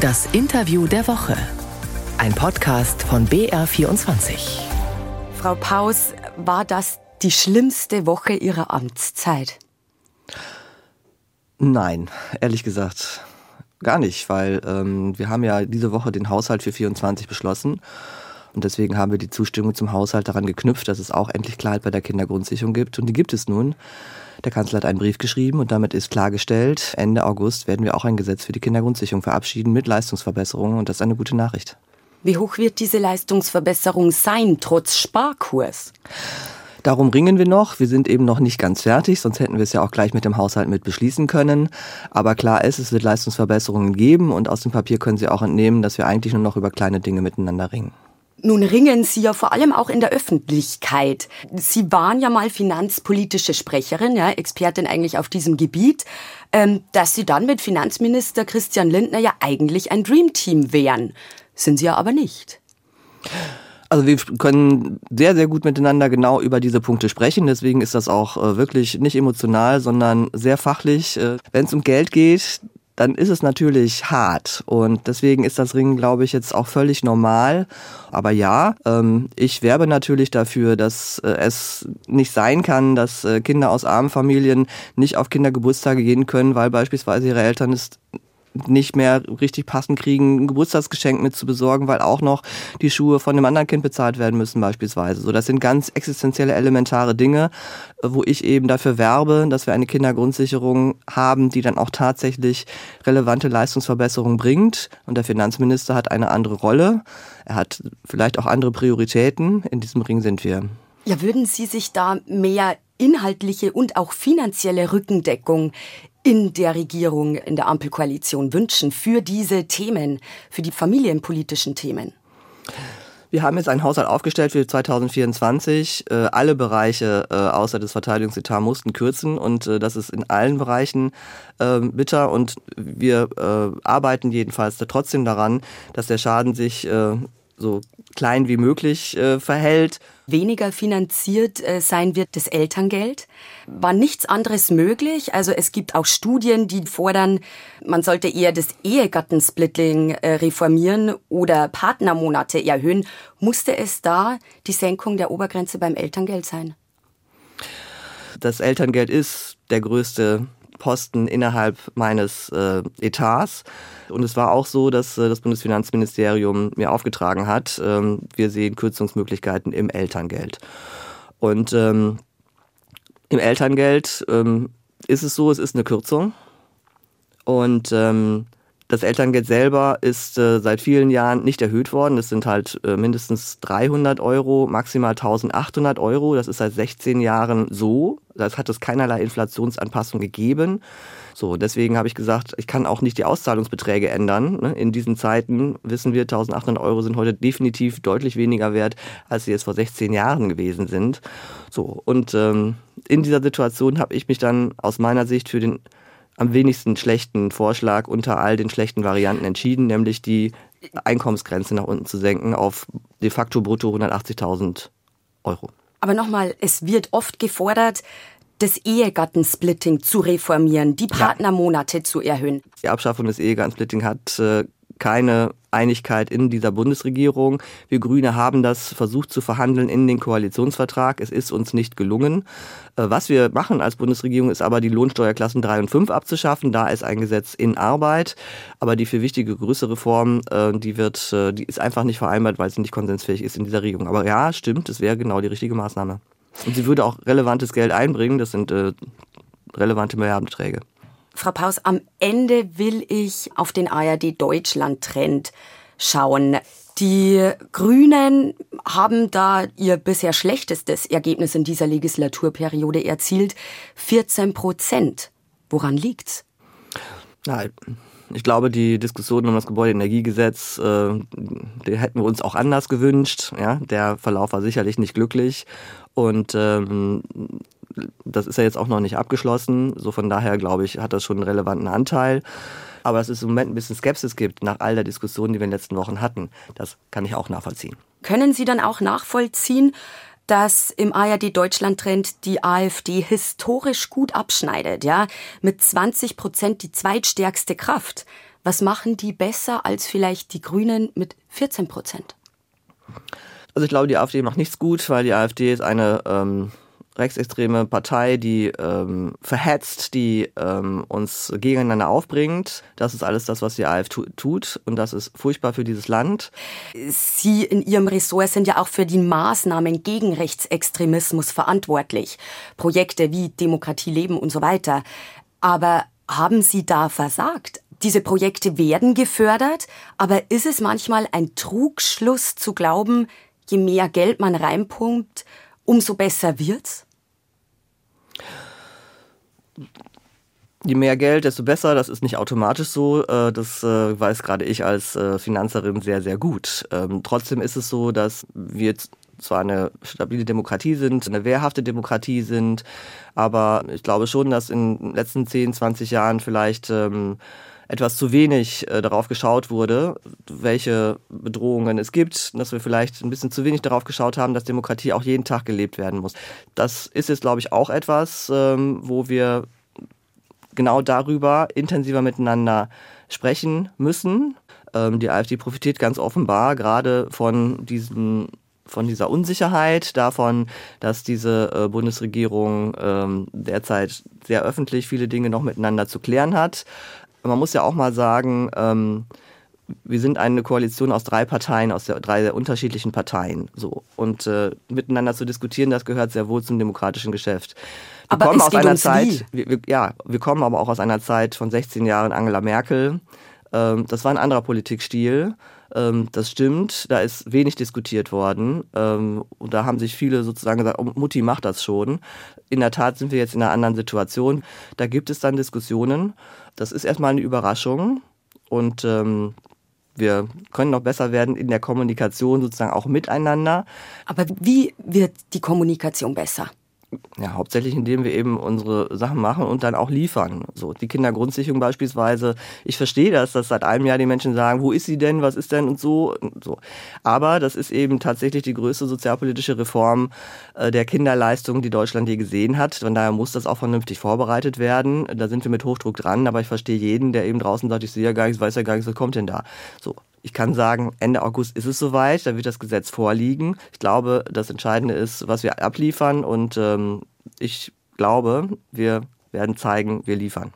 Das Interview der Woche. Ein Podcast von BR24. Frau Paus, war das die schlimmste Woche Ihrer Amtszeit? Nein, ehrlich gesagt gar nicht, weil ähm, wir haben ja diese Woche den Haushalt für 24 beschlossen und deswegen haben wir die Zustimmung zum Haushalt daran geknüpft, dass es auch endlich Klarheit bei der Kindergrundsicherung gibt und die gibt es nun. Der Kanzler hat einen Brief geschrieben und damit ist klargestellt, Ende August werden wir auch ein Gesetz für die Kindergrundsicherung verabschieden mit Leistungsverbesserungen und das ist eine gute Nachricht. Wie hoch wird diese Leistungsverbesserung sein, trotz Sparkurs? Darum ringen wir noch. Wir sind eben noch nicht ganz fertig, sonst hätten wir es ja auch gleich mit dem Haushalt mit beschließen können. Aber klar ist, es wird Leistungsverbesserungen geben und aus dem Papier können Sie auch entnehmen, dass wir eigentlich nur noch über kleine Dinge miteinander ringen. Nun ringen Sie ja vor allem auch in der Öffentlichkeit. Sie waren ja mal finanzpolitische Sprecherin, ja, Expertin eigentlich auf diesem Gebiet, ähm, dass Sie dann mit Finanzminister Christian Lindner ja eigentlich ein Dreamteam wären. Sind Sie ja aber nicht. Also wir können sehr, sehr gut miteinander genau über diese Punkte sprechen. Deswegen ist das auch äh, wirklich nicht emotional, sondern sehr fachlich. Äh, Wenn es um Geld geht, dann ist es natürlich hart. Und deswegen ist das Ringen, glaube ich, jetzt auch völlig normal. Aber ja, ähm, ich werbe natürlich dafür, dass äh, es nicht sein kann, dass äh, Kinder aus armen Familien nicht auf Kindergeburtstage gehen können, weil beispielsweise ihre Eltern es nicht mehr richtig passend kriegen, ein Geburtstagsgeschenk mit zu besorgen, weil auch noch die Schuhe von einem anderen Kind bezahlt werden müssen beispielsweise. So, das sind ganz existenzielle, elementare Dinge, wo ich eben dafür werbe, dass wir eine Kindergrundsicherung haben, die dann auch tatsächlich relevante Leistungsverbesserungen bringt. Und der Finanzminister hat eine andere Rolle. Er hat vielleicht auch andere Prioritäten. In diesem Ring sind wir. Ja, würden Sie sich da mehr inhaltliche und auch finanzielle Rückendeckung in der Regierung, in der Ampelkoalition wünschen für diese Themen, für die familienpolitischen Themen? Wir haben jetzt einen Haushalt aufgestellt für 2024. Äh, alle Bereiche äh, außer des Verteidigungsetats mussten kürzen und äh, das ist in allen Bereichen äh, bitter und wir arbeiten jedenfalls trotzdem daran, dass der Schaden sich so klein wie möglich äh, verhält. Weniger finanziert äh, sein wird das Elterngeld. War nichts anderes möglich? Also es gibt auch Studien, die fordern, man sollte eher das Ehegattensplitting äh, reformieren oder Partnermonate erhöhen. Musste es da die Senkung der Obergrenze beim Elterngeld sein? Das Elterngeld ist der größte Posten innerhalb meines äh, Etats. Und es war auch so, dass äh, das Bundesfinanzministerium mir aufgetragen hat, ähm, wir sehen Kürzungsmöglichkeiten im Elterngeld. Und ähm, im Elterngeld ähm, ist es so, es ist eine Kürzung. Und ähm, das Elterngeld selber ist äh, seit vielen Jahren nicht erhöht worden. Es sind halt äh, mindestens 300 Euro, maximal 1800 Euro. Das ist seit 16 Jahren so. Das hat es keinerlei Inflationsanpassung gegeben. So, deswegen habe ich gesagt, ich kann auch nicht die Auszahlungsbeträge ändern. Ne? In diesen Zeiten wissen wir, 1800 Euro sind heute definitiv deutlich weniger wert, als sie es vor 16 Jahren gewesen sind. So, und ähm, in dieser Situation habe ich mich dann aus meiner Sicht für den am wenigsten schlechten Vorschlag unter all den schlechten Varianten entschieden, nämlich die Einkommensgrenze nach unten zu senken auf de facto brutto 180.000 Euro. Aber nochmal, es wird oft gefordert, das Ehegattensplitting zu reformieren, die Partnermonate ja. zu erhöhen. Die Abschaffung des Ehegattensplitting hat äh, keine Einigkeit in dieser Bundesregierung. Wir Grüne haben das versucht zu verhandeln in den Koalitionsvertrag. Es ist uns nicht gelungen. Äh, was wir machen als Bundesregierung ist aber die Lohnsteuerklassen 3 und 5 abzuschaffen. Da ist ein Gesetz in Arbeit. Aber die für wichtige größere Reform, äh, die wird, äh, die ist einfach nicht vereinbart, weil sie nicht konsensfähig ist in dieser Regierung. Aber ja, stimmt, es wäre genau die richtige Maßnahme. Und sie würde auch relevantes Geld einbringen. Das sind relevante Milliardenträge. Frau Paus, am Ende will ich auf den ARD Deutschland Trend schauen. Die Grünen haben da ihr bisher schlechtestes Ergebnis in dieser Legislaturperiode erzielt. 14 Prozent. Woran liegt's? Nein. Ich glaube, die Diskussion um das Gebäudeenergiegesetz, äh, die hätten wir uns auch anders gewünscht. Ja, der Verlauf war sicherlich nicht glücklich. Und ähm, das ist ja jetzt auch noch nicht abgeschlossen. So von daher, glaube ich, hat das schon einen relevanten Anteil. Aber dass es im Moment ein bisschen Skepsis gibt nach all der Diskussion, die wir in den letzten Wochen hatten, das kann ich auch nachvollziehen. Können Sie dann auch nachvollziehen, dass im ARD Deutschland Trend die AfD historisch gut abschneidet, ja, mit 20 Prozent die zweitstärkste Kraft. Was machen die besser als vielleicht die Grünen mit 14 Prozent? Also ich glaube, die AfD macht nichts gut, weil die AfD ist eine ähm, rechtsextreme Partei, die ähm, verhetzt, die ähm, uns gegeneinander aufbringt. Das ist alles das, was die AfD tut und das ist furchtbar für dieses Land. Sie in Ihrem Ressort sind ja auch für die Maßnahmen gegen Rechtsextremismus verantwortlich. Projekte wie Demokratie leben und so weiter. Aber haben Sie da versagt? Diese Projekte werden gefördert, aber ist es manchmal ein Trugschluss zu glauben, je mehr Geld man reinpumpt, umso besser wird's? Je mehr Geld, desto besser. Das ist nicht automatisch so. Äh, das äh, weiß gerade ich als äh, Finanzerin sehr, sehr gut. Ähm, trotzdem ist es so, dass wir zwar eine stabile Demokratie sind, eine wehrhafte Demokratie sind, aber ich glaube schon, dass in den letzten 10, 20 Jahren vielleicht ähm, etwas zu wenig äh, darauf geschaut wurde, welche Bedrohungen es gibt, dass wir vielleicht ein bisschen zu wenig darauf geschaut haben, dass Demokratie auch jeden Tag gelebt werden muss. Das ist jetzt, glaube ich, auch etwas, ähm, wo wir genau darüber intensiver miteinander sprechen müssen. Ähm, die AfD profitiert ganz offenbar gerade von diesem von dieser Unsicherheit, davon, dass diese äh, Bundesregierung ähm, derzeit sehr öffentlich viele Dinge noch miteinander zu klären hat man muss ja auch mal sagen, ähm, wir sind eine Koalition aus drei Parteien, aus der, drei sehr unterschiedlichen Parteien. So. Und äh, miteinander zu diskutieren, das gehört sehr wohl zum demokratischen Geschäft. Wir aber kommen aus einer Zeit, wie? wir, ja, wir kommen aber auch aus einer Zeit von 16 Jahren Angela Merkel. Ähm, das war ein anderer Politikstil. Ähm, das stimmt, da ist wenig diskutiert worden. Ähm, und da haben sich viele sozusagen gesagt, oh, Mutti macht das schon. In der Tat sind wir jetzt in einer anderen Situation. Da gibt es dann Diskussionen. Das ist erstmal eine Überraschung und ähm, wir können noch besser werden in der Kommunikation sozusagen auch miteinander. Aber wie wird die Kommunikation besser? Ja, hauptsächlich indem wir eben unsere Sachen machen und dann auch liefern. So, die Kindergrundsicherung beispielsweise. Ich verstehe das, dass seit einem Jahr die Menschen sagen, wo ist sie denn, was ist denn und so und so. Aber das ist eben tatsächlich die größte sozialpolitische Reform äh, der Kinderleistung, die Deutschland je gesehen hat. Von daher muss das auch vernünftig vorbereitet werden. Da sind wir mit Hochdruck dran, aber ich verstehe jeden, der eben draußen sagt, ich sehe ja gar nichts, weiß ja gar nichts, was kommt denn da. So, ich kann sagen, Ende August ist es soweit, da wird das Gesetz vorliegen. Ich glaube, das Entscheidende ist, was wir abliefern und ähm, ich glaube, wir werden zeigen, wir liefern.